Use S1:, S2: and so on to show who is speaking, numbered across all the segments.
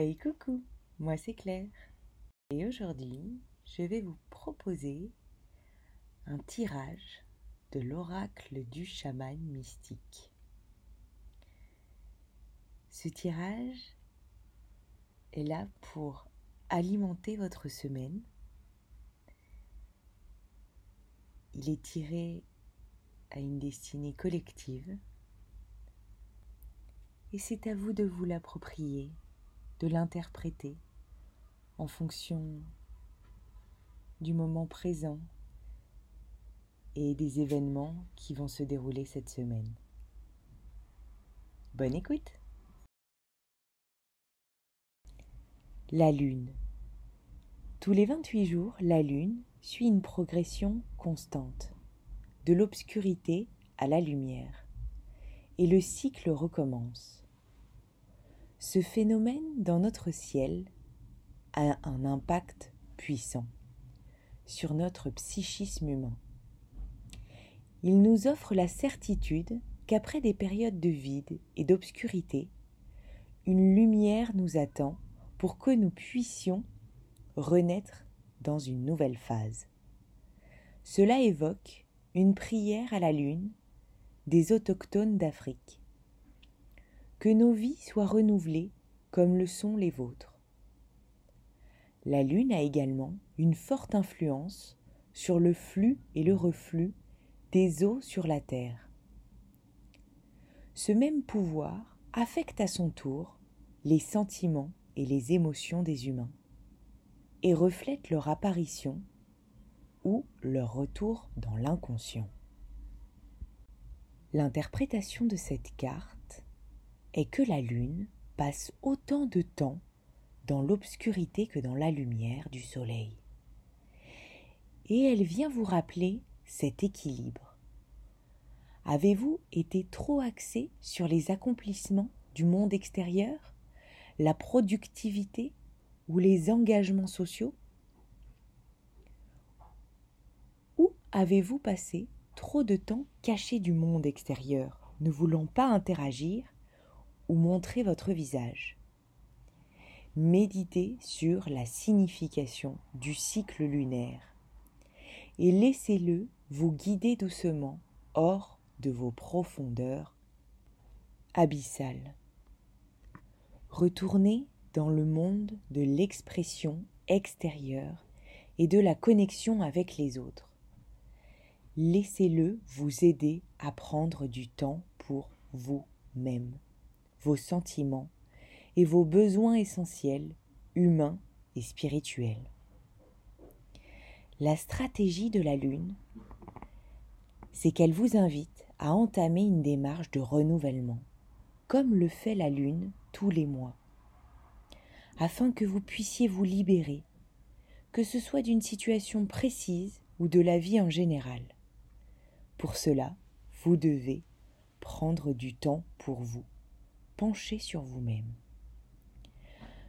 S1: Hey coucou, moi c'est Claire. Et aujourd'hui, je vais vous proposer un tirage de l'oracle du chaman mystique. Ce tirage est là pour alimenter votre semaine. Il est tiré à une destinée collective et c'est à vous de vous l'approprier de l'interpréter en fonction du moment présent et des événements qui vont se dérouler cette semaine. Bonne écoute La Lune. Tous les 28 jours, la Lune suit une progression constante, de l'obscurité à la lumière, et le cycle recommence. Ce phénomène dans notre ciel a un impact puissant sur notre psychisme humain. Il nous offre la certitude qu'après des périodes de vide et d'obscurité, une lumière nous attend pour que nous puissions renaître dans une nouvelle phase. Cela évoque une prière à la lune des autochtones d'Afrique que nos vies soient renouvelées comme le sont les vôtres. La Lune a également une forte influence sur le flux et le reflux des eaux sur la Terre. Ce même pouvoir affecte à son tour les sentiments et les émotions des humains et reflète leur apparition ou leur retour dans l'inconscient. L'interprétation de cette carte est que la lune passe autant de temps dans l'obscurité que dans la lumière du soleil. Et elle vient vous rappeler cet équilibre. Avez-vous été trop axé sur les accomplissements du monde extérieur, la productivité ou les engagements sociaux? Ou avez-vous passé trop de temps caché du monde extérieur, ne voulant pas interagir ou montrer votre visage. Méditez sur la signification du cycle lunaire et laissez-le vous guider doucement hors de vos profondeurs abyssales. Retournez dans le monde de l'expression extérieure et de la connexion avec les autres. Laissez-le vous aider à prendre du temps pour vous-même vos sentiments et vos besoins essentiels, humains et spirituels. La stratégie de la Lune, c'est qu'elle vous invite à entamer une démarche de renouvellement, comme le fait la Lune tous les mois, afin que vous puissiez vous libérer, que ce soit d'une situation précise ou de la vie en général. Pour cela, vous devez prendre du temps pour vous pencher sur vous-même.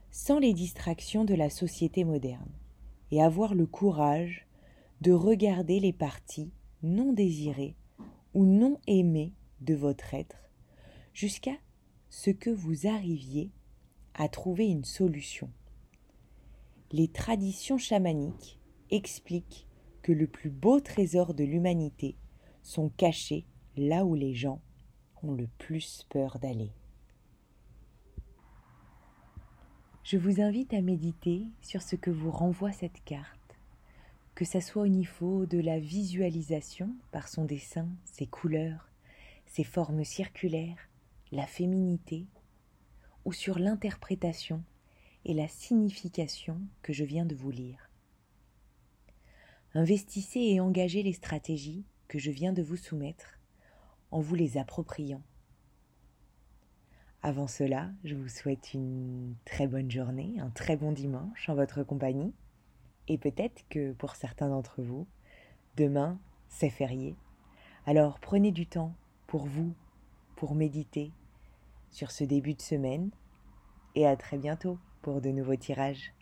S1: Sans les distractions de la société moderne, et avoir le courage de regarder les parties non désirées ou non aimées de votre être, jusqu'à ce que vous arriviez à trouver une solution. Les traditions chamaniques expliquent que le plus beau trésor de l'humanité sont cachés là où les gens ont le plus peur d'aller. Je vous invite à méditer sur ce que vous renvoie cette carte, que ça soit au niveau de la visualisation par son dessin, ses couleurs, ses formes circulaires, la féminité, ou sur l'interprétation et la signification que je viens de vous lire. Investissez et engagez les stratégies que je viens de vous soumettre en vous les appropriant avant cela, je vous souhaite une très bonne journée, un très bon dimanche en votre compagnie. Et peut-être que pour certains d'entre vous, demain, c'est férié. Alors prenez du temps pour vous, pour méditer sur ce début de semaine. Et à très bientôt pour de nouveaux tirages.